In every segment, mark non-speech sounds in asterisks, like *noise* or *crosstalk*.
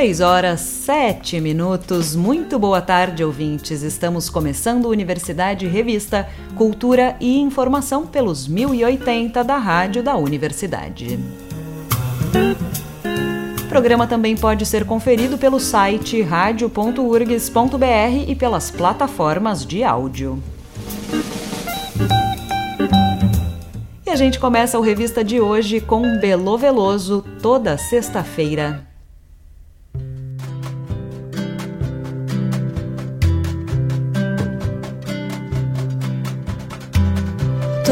6 horas 7 minutos. Muito boa tarde, ouvintes. Estamos começando Universidade Revista, Cultura e Informação pelos 1080 da Rádio da Universidade. O programa também pode ser conferido pelo site radio.urgs.br e pelas plataformas de áudio. E a gente começa o revista de hoje com Belo Veloso toda sexta-feira.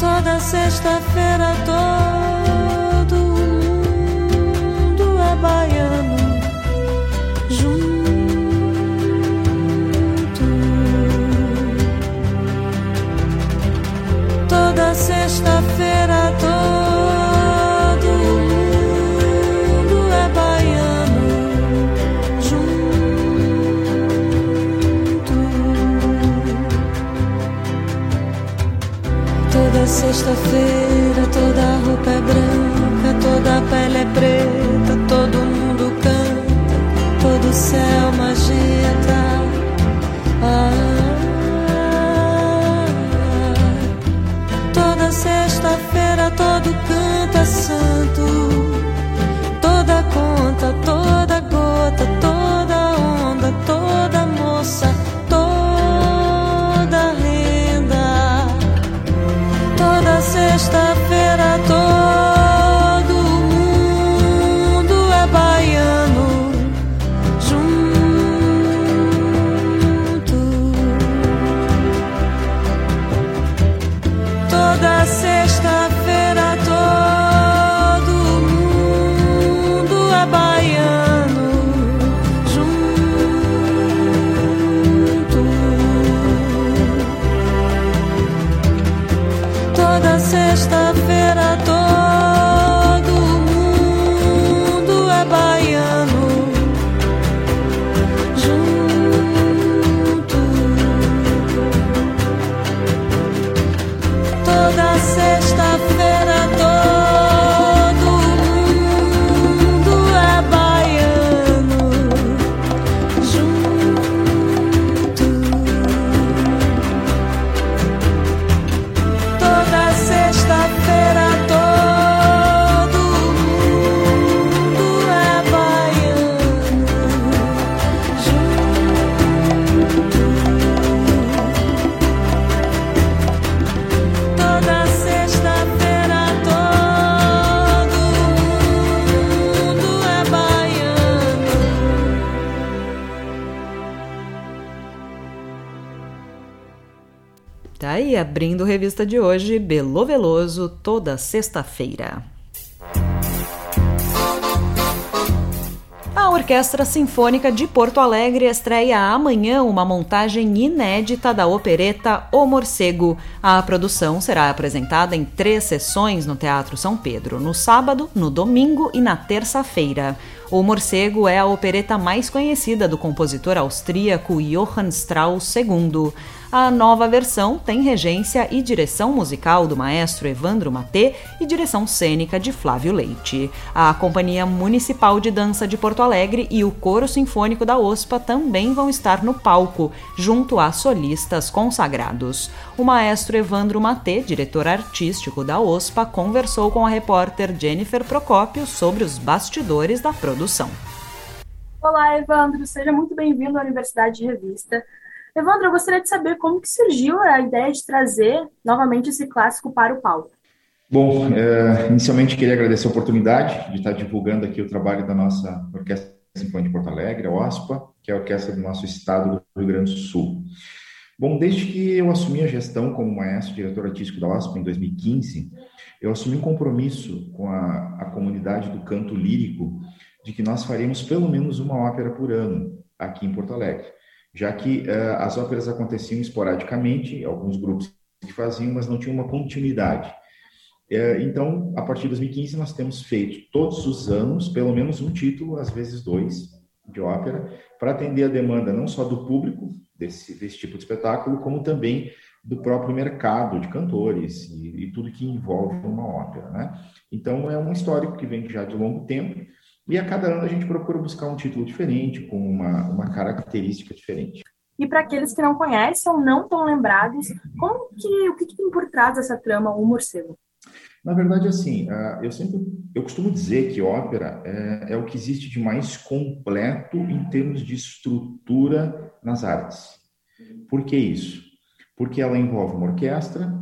Toda sexta-feira todo mundo é baiano junto. Toda sexta-feira todo sexta-feira, toda roupa é branca, toda pele é preta, abrindo revista de hoje, Belo Veloso, toda sexta-feira. A Orquestra Sinfônica de Porto Alegre estreia amanhã uma montagem inédita da opereta O Morcego. A produção será apresentada em três sessões no Teatro São Pedro, no sábado, no domingo e na terça-feira. O Morcego é a opereta mais conhecida do compositor austríaco Johann Strauss II. A nova versão tem regência e direção musical do maestro Evandro Matê e direção cênica de Flávio Leite. A Companhia Municipal de Dança de Porto Alegre e o Coro Sinfônico da OSPA também vão estar no palco, junto a solistas consagrados. O maestro Evandro Matê, diretor artístico da OSPA, conversou com a repórter Jennifer Procópio sobre os bastidores da produção. Olá, Evandro, seja muito bem-vindo à Universidade de Revista. Evandro, eu gostaria de saber como que surgiu a ideia de trazer novamente esse clássico para o palco. Bom, é, inicialmente queria agradecer a oportunidade de estar divulgando aqui o trabalho da nossa Orquestra Sinfônica de Porto Alegre, a OSPA, que é a orquestra do nosso estado do Rio Grande do Sul. Bom, desde que eu assumi a gestão como maestro diretor artístico da OSPA em 2015, eu assumi um compromisso com a, a comunidade do canto lírico de que nós faremos pelo menos uma ópera por ano aqui em Porto Alegre, já que uh, as óperas aconteciam esporadicamente, alguns grupos que faziam, mas não tinham uma continuidade. Uh, então, a partir de 2015, nós temos feito todos os anos pelo menos um título, às vezes dois, de ópera, para atender a demanda não só do público desse, desse tipo de espetáculo, como também do próprio mercado de cantores e, e, tudo que envolve uma ópera, né? Então é um histórico que vem já de longo tempo e a cada ano a gente procura buscar um título diferente com uma, uma característica diferente. E para aqueles que não conhecem ou não estão lembrados, como que o que, que tem por trás dessa trama O Morcego? Na verdade, assim, ah, eu sempre eu costumo dizer que ópera é, é, o que existe de mais completo em termos de estrutura nas artes. Por que isso? Porque ela envolve uma orquestra,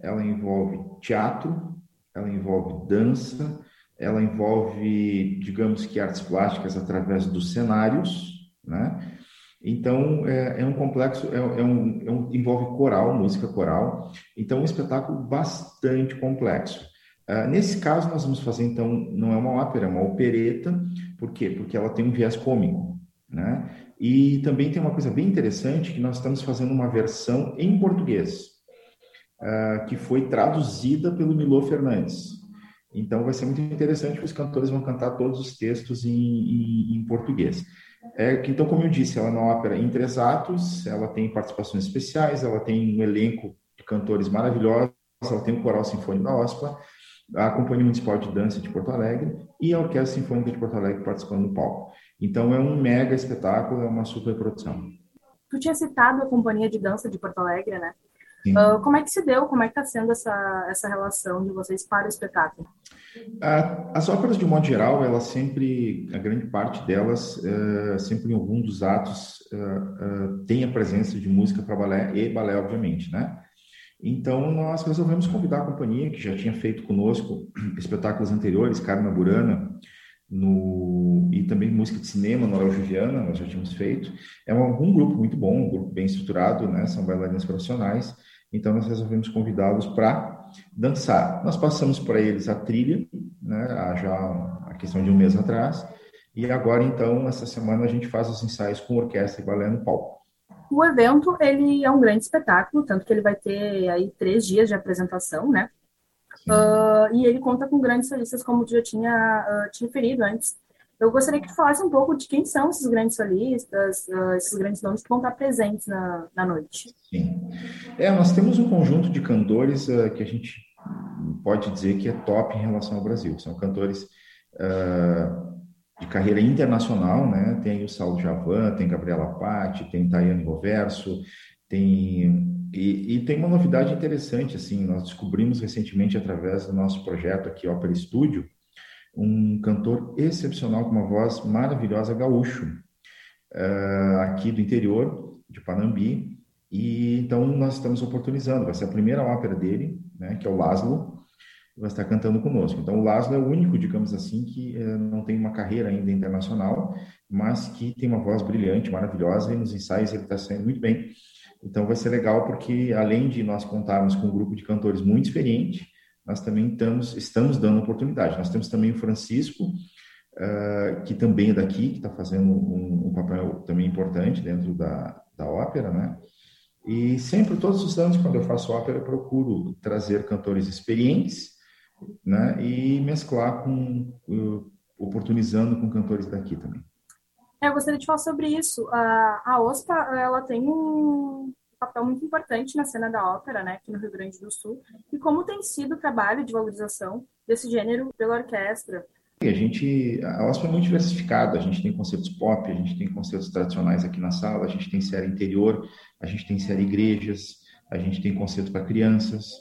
ela envolve teatro, ela envolve dança, ela envolve, digamos que artes plásticas através dos cenários, né? Então, é, é um complexo, é, é, um, é, um, envolve coral, música coral. Então, um espetáculo bastante complexo. Uh, nesse caso, nós vamos fazer, então, não é uma ópera, é uma opereta. Por quê? Porque ela tem um viés cômico, né? E também tem uma coisa bem interessante, que nós estamos fazendo uma versão em português, uh, que foi traduzida pelo Milô Fernandes. Então, vai ser muito interessante que os cantores vão cantar todos os textos em, em, em português. É, então, como eu disse, ela é uma ópera em três atos, ela tem participações especiais, ela tem um elenco de cantores maravilhosos, ela tem o Coral Sinfônico da OSPA, a Companhia Municipal de Dança de Porto Alegre e a Orquestra Sinfônica de Porto Alegre participando do palco. Então, é um mega espetáculo, é uma super produção. Tu tinha citado a Companhia de Dança de Porto Alegre, né? Uh, como é que se deu, como é que está sendo essa, essa relação de vocês para o espetáculo? as óperas, de modo geral, elas sempre, a grande parte delas, uh, sempre em algum dos atos, uh, tem a presença de música para balé e balé, obviamente, né? Então, nós resolvemos convidar a companhia, que já tinha feito conosco *clears throat* espetáculos anteriores, Carmen Burana, no, e também música de cinema no Araújo Viana, nós já tínhamos feito. É um, um, grupo muito bom, um grupo bem estruturado, né? São bailarinos profissionais. Então, nós resolvemos convidá-los para dançar. Nós passamos para eles a trilha, né? já a questão de um mês atrás. E agora, então, essa semana a gente faz os ensaios com orquestra e balé no palco. O evento, ele é um grande espetáculo, tanto que ele vai ter aí três dias de apresentação, né? Uh, e ele conta com grandes solistas, como tu já tinha uh, te referido antes. Eu gostaria que falasse um pouco de quem são esses grandes solistas, uh, esses grandes nomes que vão estar presentes na, na noite. Sim. É, nós temos um conjunto de cantores que a gente pode dizer que é top em relação ao Brasil. São cantores de carreira internacional, né? Tem o Saulo Javan, tem Gabriela Patti, tem Tayane Roverso, tem e, e, tem uma novidade interessante, assim, nós descobrimos recentemente através do nosso projeto aqui, Opera Studio, um cantor excepcional com uma voz maravilhosa, gaúcho, uh, aqui do interior de Panambi, e então nós estamos oportunizando, vai ser a primeira ópera dele, né, que é o Laszlo, vai estar cantando conosco. Então o Laszlo é o único, digamos assim, que uh, não tem uma carreira ainda internacional, mas que tem uma voz brilhante, maravilhosa, e nos ensaios ele está saindo muito bem. Então vai ser legal porque além de nós contarmos com um grupo de cantores muito experiente, nós também estamos, estamos dando oportunidade. Nós temos também o Francisco, uh, que também é daqui, que está fazendo um, um, papel também importante dentro da, da ópera, né? E sempre, todos os anos, quando eu faço ópera, eu procuro trazer cantores experientes, né? E mesclar com, uh, oportunizando com cantores daqui também. É, eu gostaria de falar sobre isso. A, a OSPA, ela tem um papel muito importante na cena da ópera, né, aqui no Rio Grande do Sul. E como tem sido o trabalho de valorização desse gênero pela orquestra? A gente, a OSPA é muito diversificada. A gente tem concertos pop, a gente tem concertos tradicionais aqui na sala, a gente tem série interior, a gente tem série igrejas, a gente tem concerto para crianças.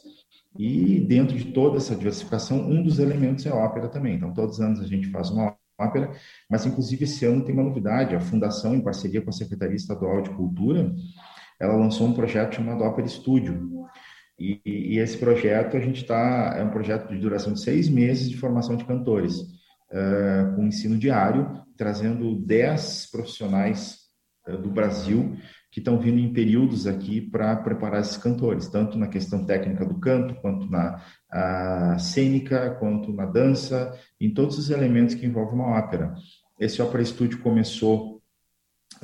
E dentro de toda essa diversificação, um dos elementos é a ópera também. Então, todos os anos a gente faz uma ópera, mas inclusive esse ano tem uma novidade, a Fundação, em parceria com a Secretaria Estadual de Cultura, ela lançou um projeto chamado Ópera Estúdio, e, e, esse projeto a gente está, é um projeto de duração de seis meses de formação de cantores, uh, com ensino diário, trazendo dez profissionais uh, do Brasil que estão vindo em períodos aqui para preparar esses cantores, tanto na questão técnica do canto, quanto na cênica, quanto na dança, em todos os elementos que envolvem uma ópera. Esse Ópera Estúdio começou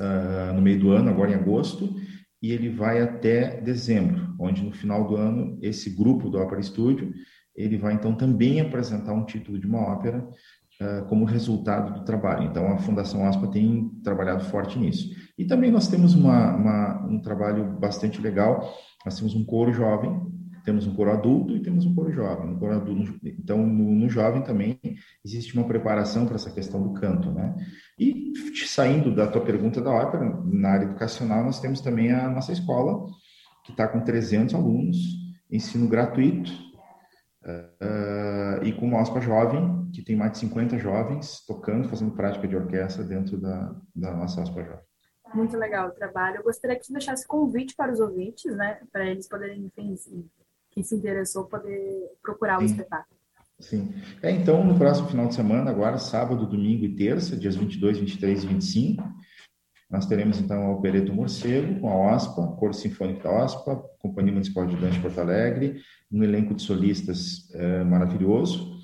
uh, no meio do ano, agora em agosto, e ele vai até dezembro, onde no final do ano esse grupo do Ópera Estúdio ele vai então também apresentar um título de uma ópera uh, como resultado do trabalho. Então a Fundação Aspa tem trabalhado forte nisso. E também nós temos uma, uma, um trabalho bastante legal. Nós temos um coro jovem, temos um coro adulto e temos um coro jovem. No coro adulto, então no, no jovem também existe uma preparação para essa questão do canto, né? E saindo da tua pergunta da ópera, na área educacional nós temos também a nossa escola que está com 300 alunos, ensino gratuito Uh, e com uma OSPA jovem, que tem mais de 50 jovens tocando, fazendo prática de orquestra dentro da, da nossa OSPA jovem. Muito legal o trabalho. Eu gostaria que você deixasse convite para os ouvintes, né, para eles poderem, enfim, quem se interessou, poder procurar Sim. o espetáculo. Sim. É, então, no próximo final de semana, agora, sábado, domingo e terça, dias 22, 23 e 25, nós teremos então o Opereto Morcego, com a OSPA, Coro Sinfônico da OSPA, Companhia Municipal de Dança de Porto Alegre, um elenco de solistas é, maravilhoso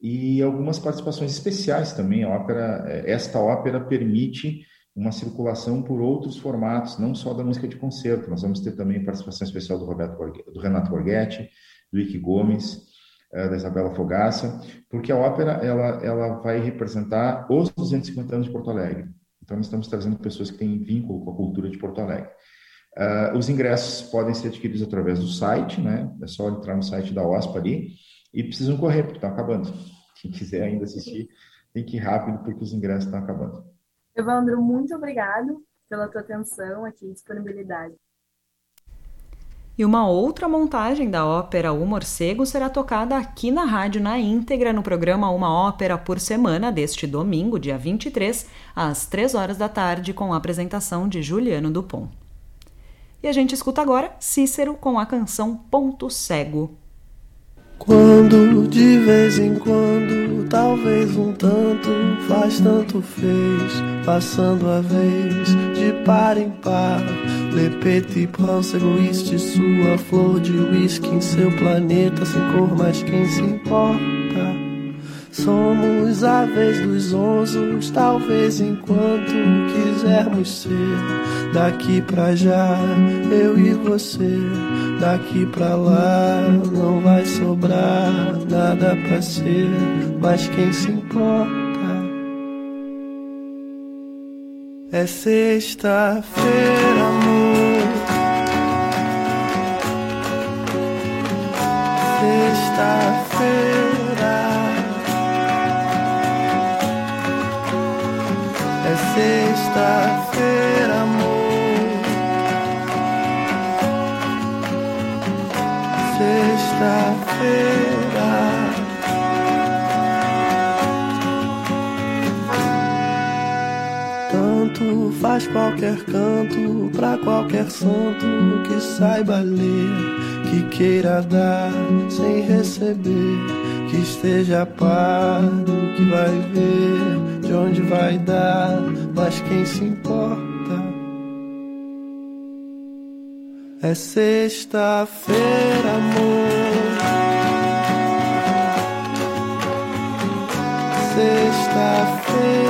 e algumas participações especiais também. A ópera, eh, esta ópera permite uma circulação por outros formatos, não só da música de concerto. Nós vamos ter também participação especial do, Roberto, do Renato Borghetti, do Ike Gomes, da Isabela Fogaça, porque a ópera ela, ela vai representar os 250 anos de Porto Alegre. Então, nós estamos trazendo pessoas que têm vínculo com a cultura de Porto Alegre. Uh, os ingressos podem ser adquiridos através do site, né? É só entrar no site da OSPA ali e precisam correr, porque estão acabando. Quem quiser ainda assistir, tem que ir rápido, porque os ingressos estão acabando. Evandro, muito obrigado pela tua atenção aqui disponibilidade. E uma outra montagem da ópera O Morcego será tocada aqui na rádio na íntegra no programa Uma Ópera por Semana deste domingo, dia 23, às 3 horas da tarde, com a apresentação de Juliano Dupont. E a gente escuta agora Cícero com a canção Ponto Cego. Quando de vez em quando, talvez um tanto, faz tanto fez, passando a vez de par em par. Le petit egoíste, sua flor de uísque em seu planeta, sem cor, mas quem se importa? Somos a vez dos onzos, talvez enquanto quisermos ser. Daqui pra já, eu e você. Daqui pra lá, não vai sobrar nada pra ser. Mas quem se importa? É sexta-feira, amor. Sexta-feira. Sexta-feira, amor. Sexta-feira. Tanto faz qualquer canto pra qualquer santo que saiba ler, que queira dar sem receber, que esteja a par do que vai ver de onde vai dar, mas quem se importa? É sexta-feira, amor. Sexta-feira.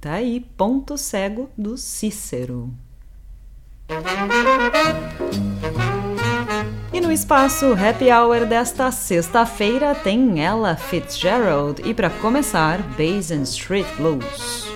Tá aí, ponto cego do Cícero. E no espaço Happy Hour desta sexta-feira tem ela, Fitzgerald, e para começar, Basin Street Blues.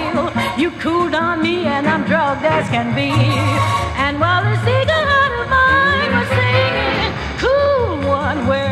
feel. You cooled on me and I'm drugged as can be. And while the eagle heart of mine was singing, cool one, where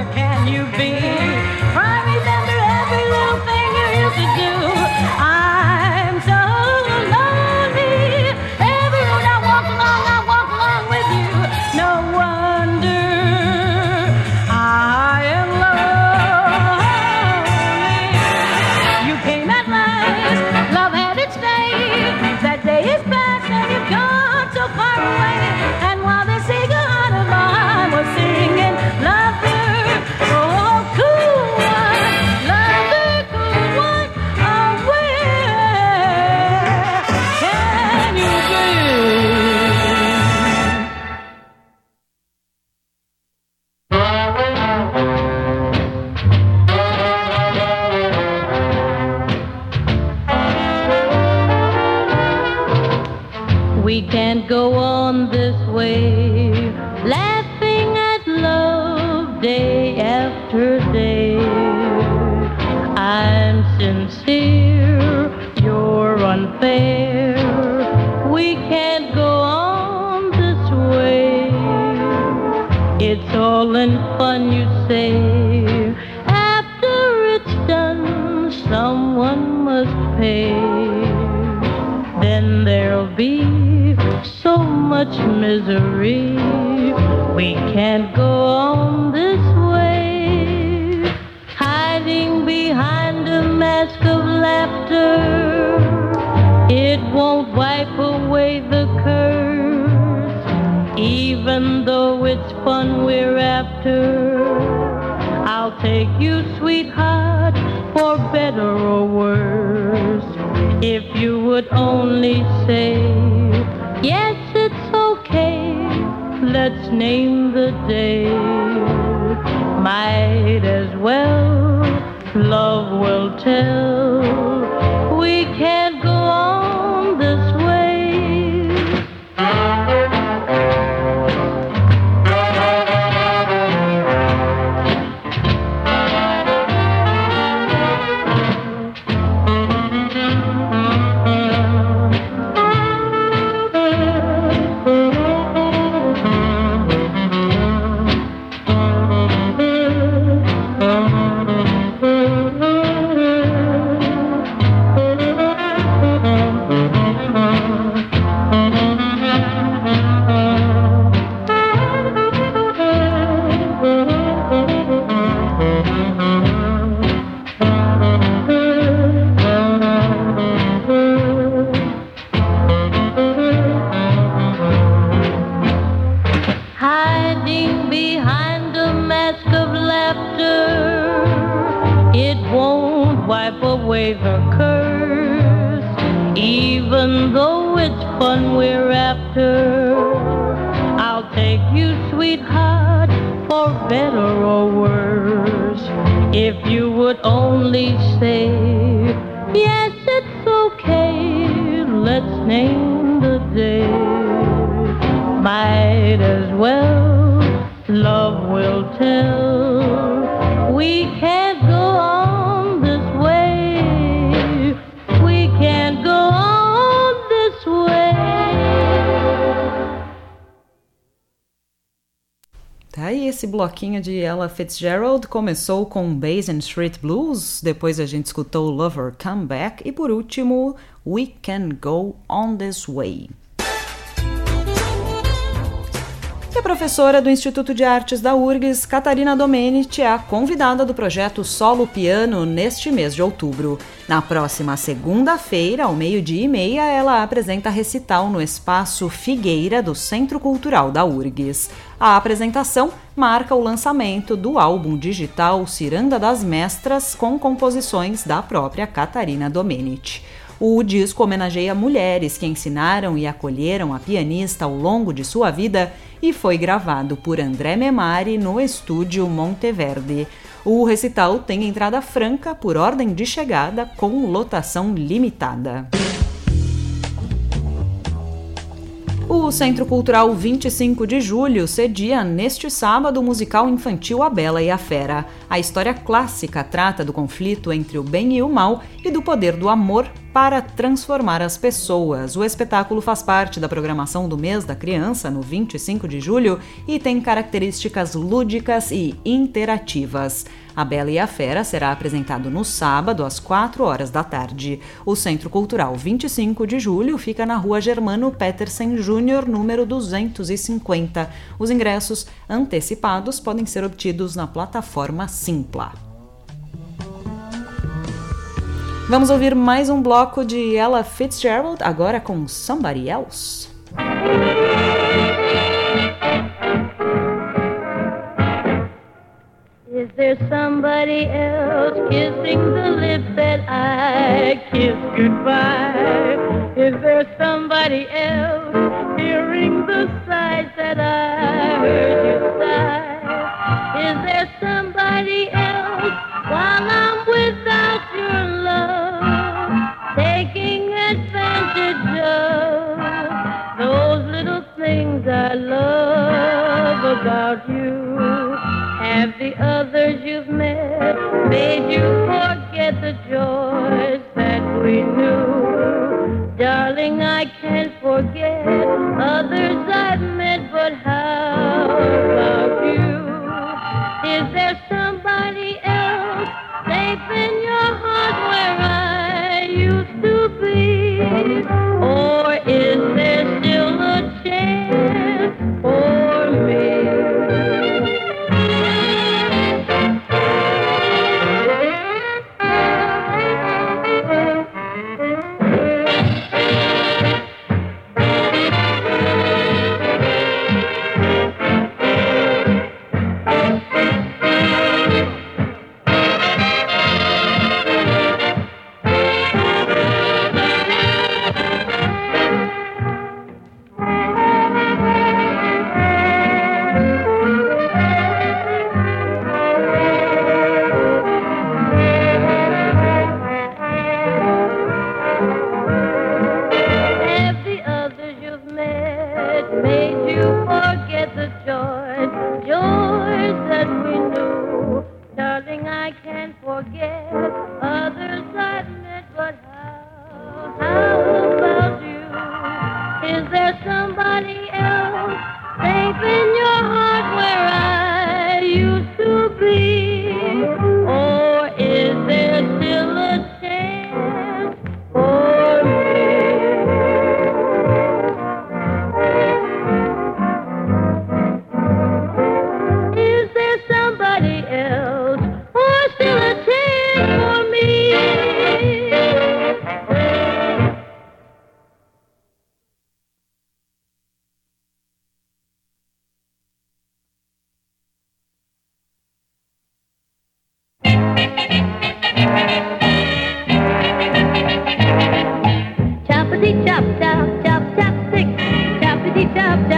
fun we're after. I'll take you, sweetheart, for better or worse. If you would only say, yes, it's okay, let's name the day. Might as well, love will tell. You, sweetheart, for better or worse. If you would only say, yes, it's okay, let's name the day might as well. Love will tell. We esse bloquinho de Ella Fitzgerald começou com Basin Street Blues, depois a gente escutou Lover Come Back e por último We Can Go On This Way. E a professora do Instituto de Artes da URGS, Catarina Domenici, é a convidada do projeto Solo Piano neste mês de outubro. Na próxima segunda-feira, ao meio-dia e meia, ela apresenta recital no espaço Figueira do Centro Cultural da URGS. A apresentação marca o lançamento do álbum digital Ciranda das Mestras com composições da própria Catarina Domenici. O disco homenageia mulheres que ensinaram e acolheram a pianista ao longo de sua vida e foi gravado por André Memari no estúdio Monteverde. O recital tem entrada franca por ordem de chegada com lotação limitada. O Centro Cultural 25 de Julho cedia neste sábado o musical infantil A Bela e a Fera. A história clássica trata do conflito entre o bem e o mal e do poder do amor para transformar as pessoas. O espetáculo faz parte da programação do mês da criança, no 25 de julho, e tem características lúdicas e interativas. A Bela e a Fera será apresentado no sábado, às 4 horas da tarde. O Centro Cultural 25 de julho fica na rua Germano Petersen Júnior, número 250. Os ingressos antecipados podem ser obtidos na plataforma Simpla. Vamos ouvir mais um bloco de Ella Fitzgerald, agora com Somebody Else. Is there somebody else kissing the lips that I kissed goodbye? Is there somebody else hearing the sighs that I heard you sigh? Is there somebody else while I'm without love about you? Have the others you've met made you forget the joys that we knew? Darling, I can't forget others I've met, but how about you? Is there some up, down.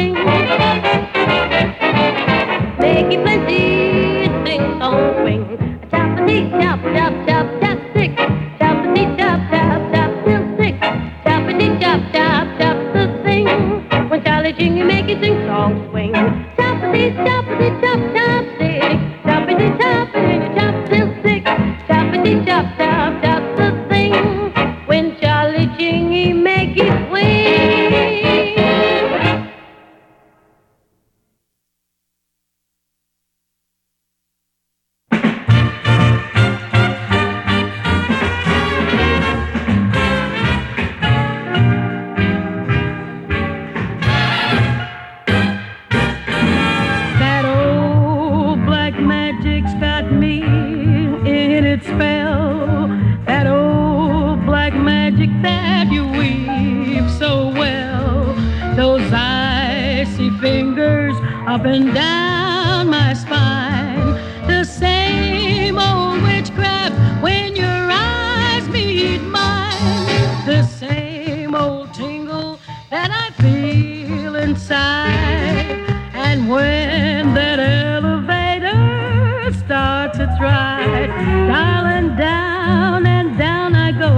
starts to try, darling, down and down I go.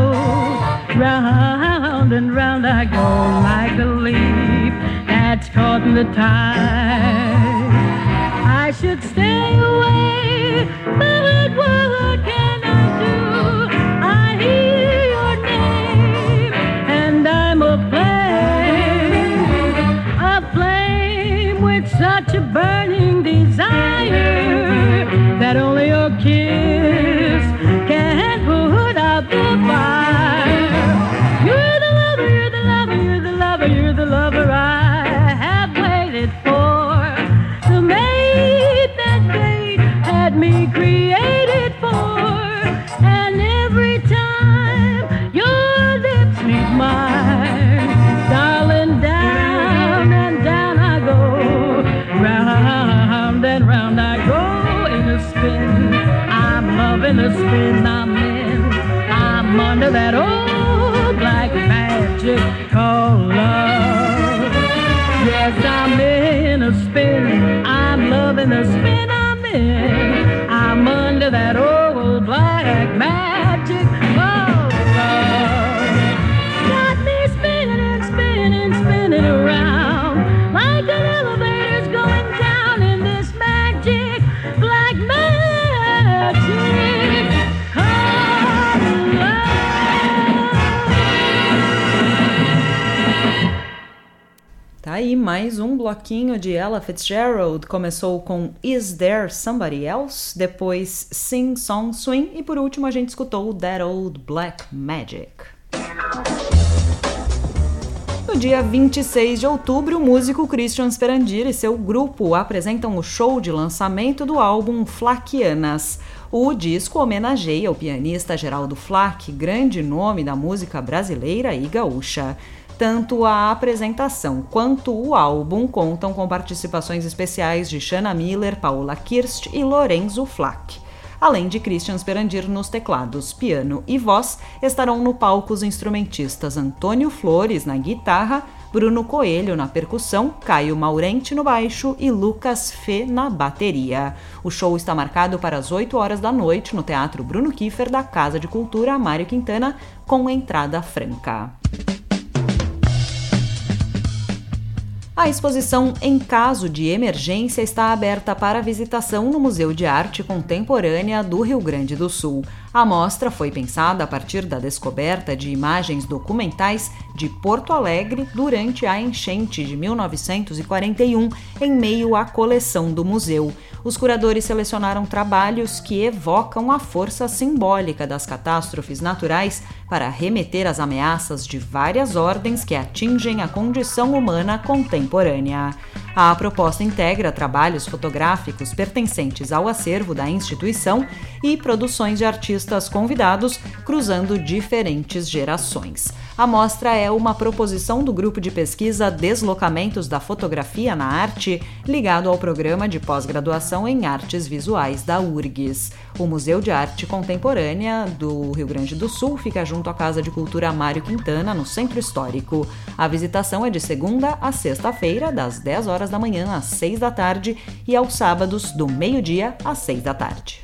Round and round I go like a leaf that's caught in the tide. I should stay away, but what can I'm the spin I'm in. I'm under that old black magic Tá aí mais um bloquinho de Ella Fitzgerald. Começou com Is There Somebody Else? Depois Sing Song Swing. E por último a gente escutou That Old Black Magic. No dia 26 de outubro, o músico Christian Sperandir e seu grupo apresentam o show de lançamento do álbum Flaquianas. O disco homenageia o pianista Geraldo Flack, grande nome da música brasileira e gaúcha. Tanto a apresentação quanto o álbum contam com participações especiais de Shanna Miller, Paula Kirst e Lorenzo Flack. Além de Christian Sperandir nos teclados, piano e voz, estarão no palco os instrumentistas Antônio Flores na guitarra, Bruno Coelho na percussão, Caio Maurente no baixo e Lucas Fê na bateria. O show está marcado para as 8 horas da noite no Teatro Bruno Kiefer da Casa de Cultura Mário Quintana, com entrada franca. A exposição Em Caso de Emergência está aberta para visitação no Museu de Arte Contemporânea do Rio Grande do Sul. A mostra foi pensada a partir da descoberta de imagens documentais de Porto Alegre durante a enchente de 1941, em meio à coleção do museu. Os curadores selecionaram trabalhos que evocam a força simbólica das catástrofes naturais para remeter às ameaças de várias ordens que atingem a condição humana contemporânea. A proposta integra trabalhos fotográficos pertencentes ao acervo da instituição e produções de artistas convidados, cruzando diferentes gerações. A mostra é uma proposição do grupo de pesquisa Deslocamentos da Fotografia na Arte, ligado ao programa de pós-graduação em Artes Visuais da URGS. O Museu de Arte Contemporânea do Rio Grande do Sul fica junto à Casa de Cultura Mário Quintana, no Centro Histórico. A visitação é de segunda a sexta-feira, das 10 horas da manhã às 6 da tarde e aos sábados, do meio-dia às 6 da tarde.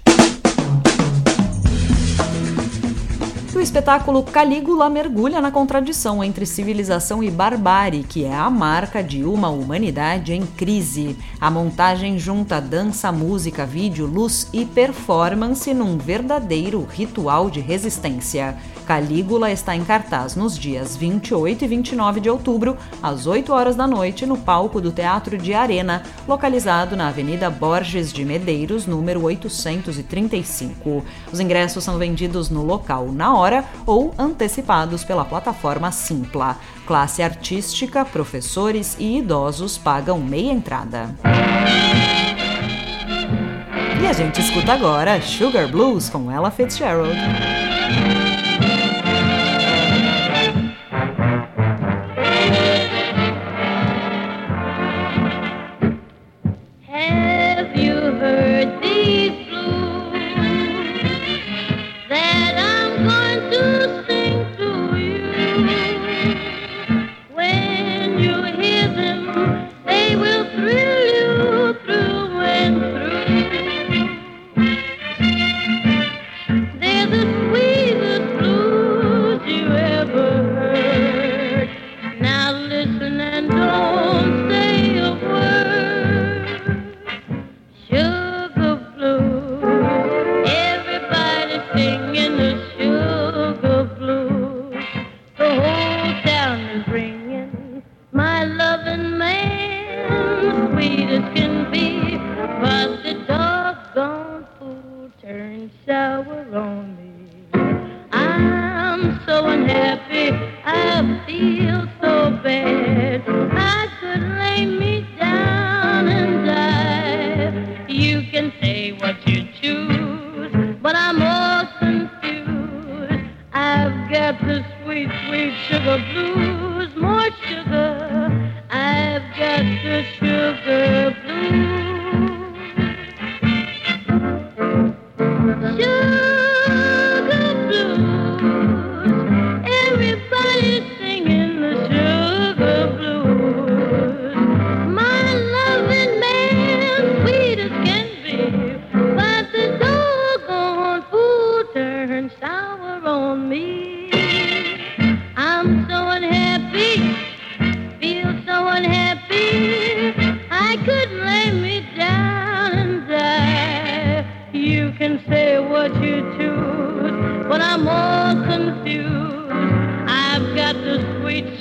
O espetáculo Calígula mergulha na contradição entre civilização e barbárie, que é a marca de uma humanidade em crise. A montagem junta dança, música, vídeo, luz e performance num verdadeiro ritual de resistência. Calígula está em cartaz nos dias 28 e 29 de outubro, às 8 horas da noite, no palco do Teatro de Arena, localizado na Avenida Borges de Medeiros, número 835. Os ingressos são vendidos no local na hora ou antecipados pela plataforma Simpla. Classe artística, professores e idosos pagam meia entrada. E a gente escuta agora Sugar Blues com Ella Fitzgerald.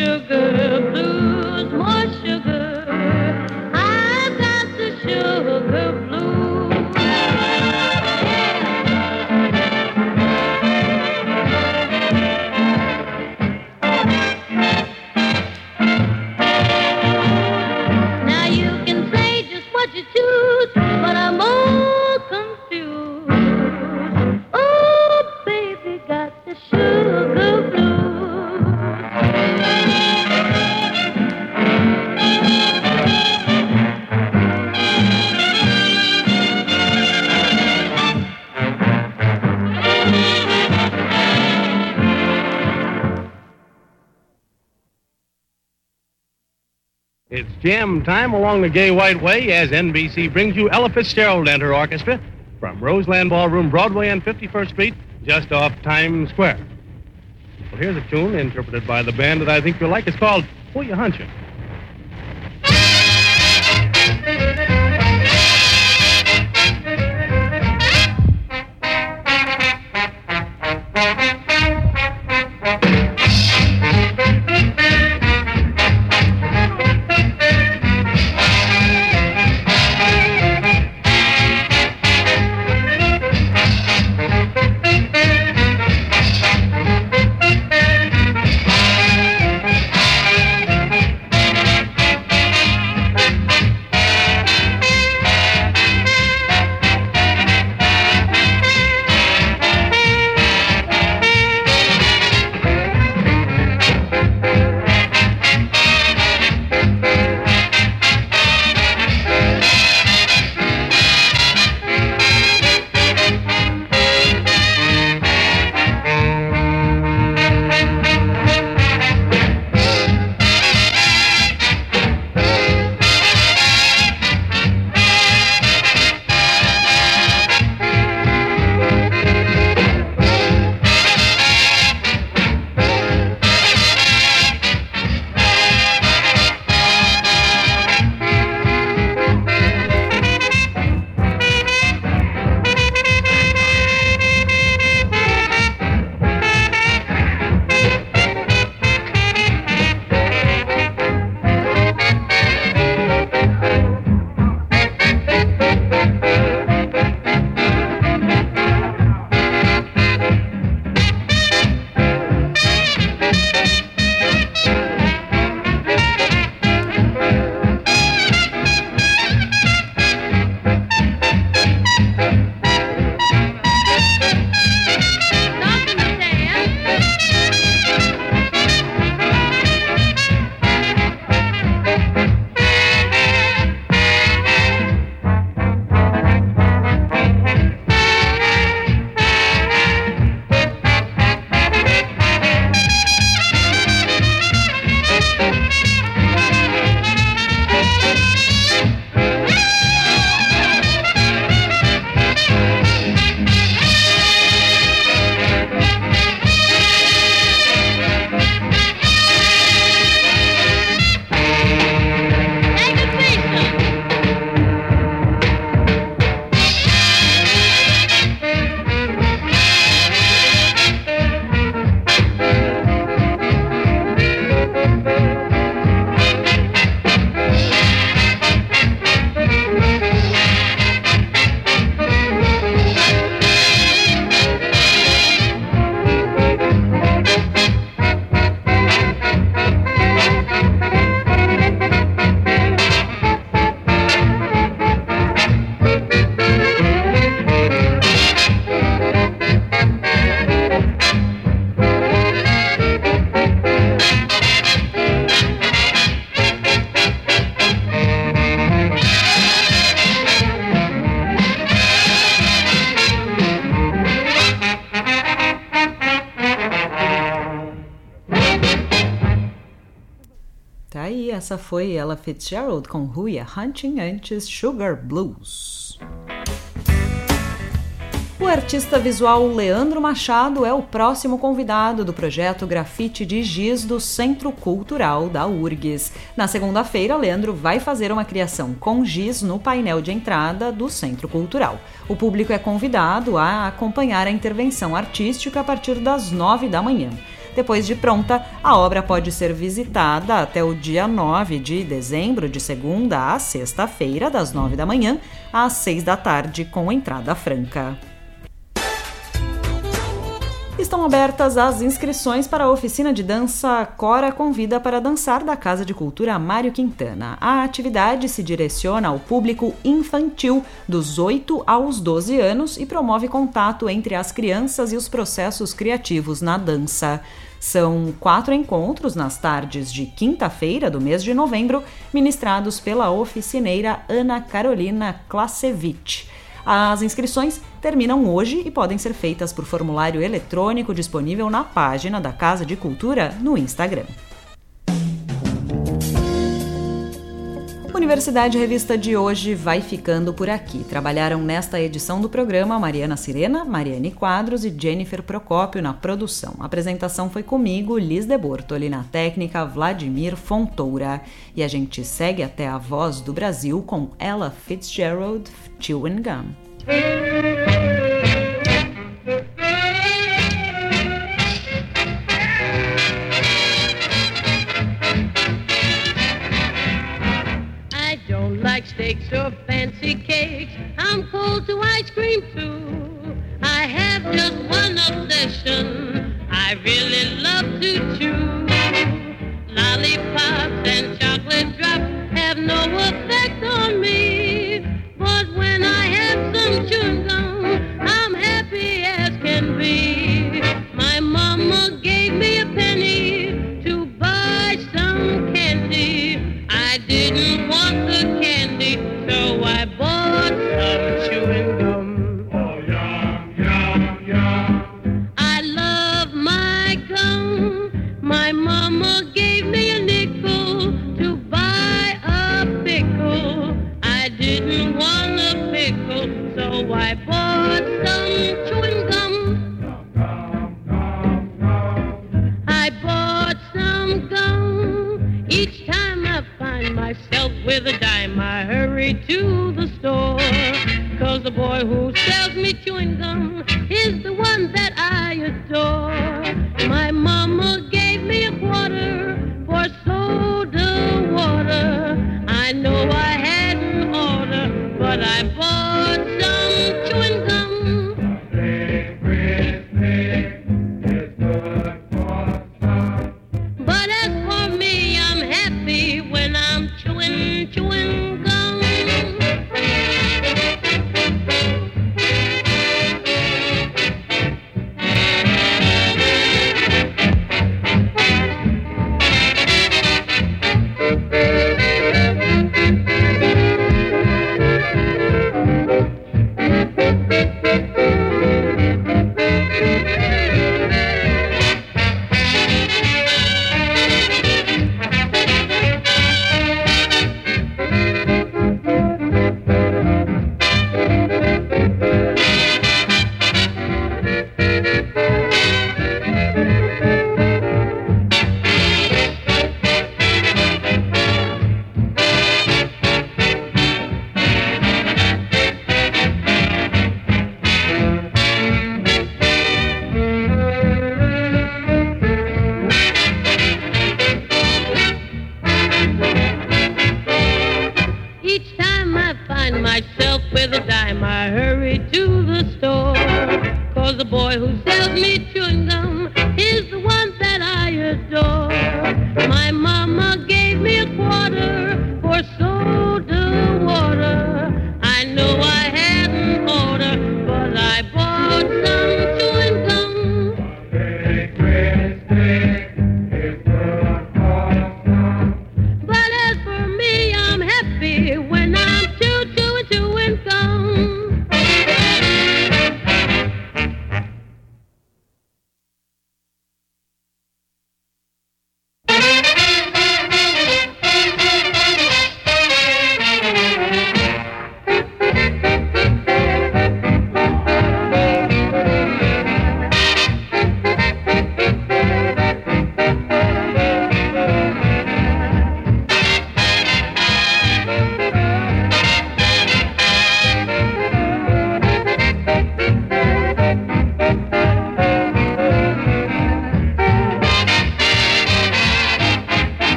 sugar. Time along the Gay White Way as NBC brings you Ella Fitzgerald and her orchestra from Roseland Ballroom, Broadway, and 51st Street, just off Times Square. Well, here's a tune interpreted by the band that I think you'll like. It's called "Who You Hunching. Foi Ella Fitzgerald com Ya Hunting antes Sugar Blues. O artista visual Leandro Machado é o próximo convidado do projeto Grafite de Giz do Centro Cultural da URGS. Na segunda-feira, Leandro vai fazer uma criação com giz no painel de entrada do Centro Cultural. O público é convidado a acompanhar a intervenção artística a partir das nove da manhã. Depois de pronta, a obra pode ser visitada até o dia 9 de dezembro, de segunda a sexta-feira, das nove da manhã às seis da tarde, com entrada franca. Estão abertas as inscrições para a oficina de dança Cora Convida para Dançar da Casa de Cultura Mário Quintana. A atividade se direciona ao público infantil dos 8 aos 12 anos e promove contato entre as crianças e os processos criativos na dança. São quatro encontros nas tardes de quinta-feira do mês de novembro, ministrados pela oficineira Ana Carolina Klasevich. As inscrições terminam hoje e podem ser feitas por formulário eletrônico disponível na página da Casa de Cultura no Instagram. Universidade Revista de hoje vai ficando por aqui. Trabalharam nesta edição do programa Mariana Sirena, Mariane Quadros e Jennifer Procópio na produção. A apresentação foi comigo, Liz de Bortoli, na técnica Vladimir Fontoura. E a gente segue até a voz do Brasil com Ella Fitzgerald, Chewing Gum. I don't like steaks or fancy cakes. I'm cold to ice cream too. I have just one obsession. I really love to chew. Lollipops and chocolate drops have no effect on me. But when I have some chewing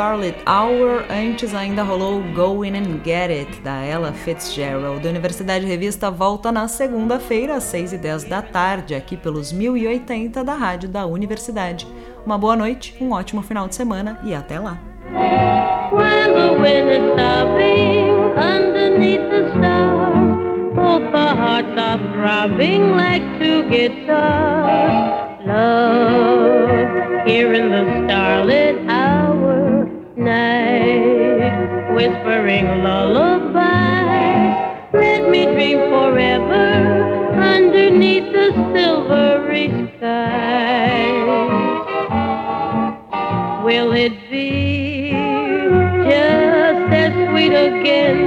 Starlit Hour, antes ainda rolou Go and Get It, da Ella Fitzgerald. A Universidade Revista volta na segunda-feira, às 6h10 da tarde, aqui pelos 1080 da Rádio da Universidade. Uma boa noite, um ótimo final de semana e até lá! Love, here in the starlit whispering lullabies. Let me dream forever underneath the silvery skies. Will it be just as sweet again?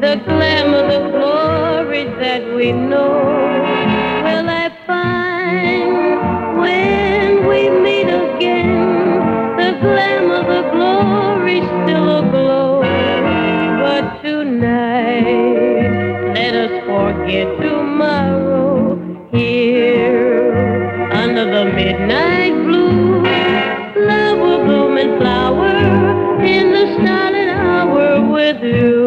The glamour, the glory that we know. Here tomorrow here under the midnight blue. Love will bloom and flower in the starlit hour with you.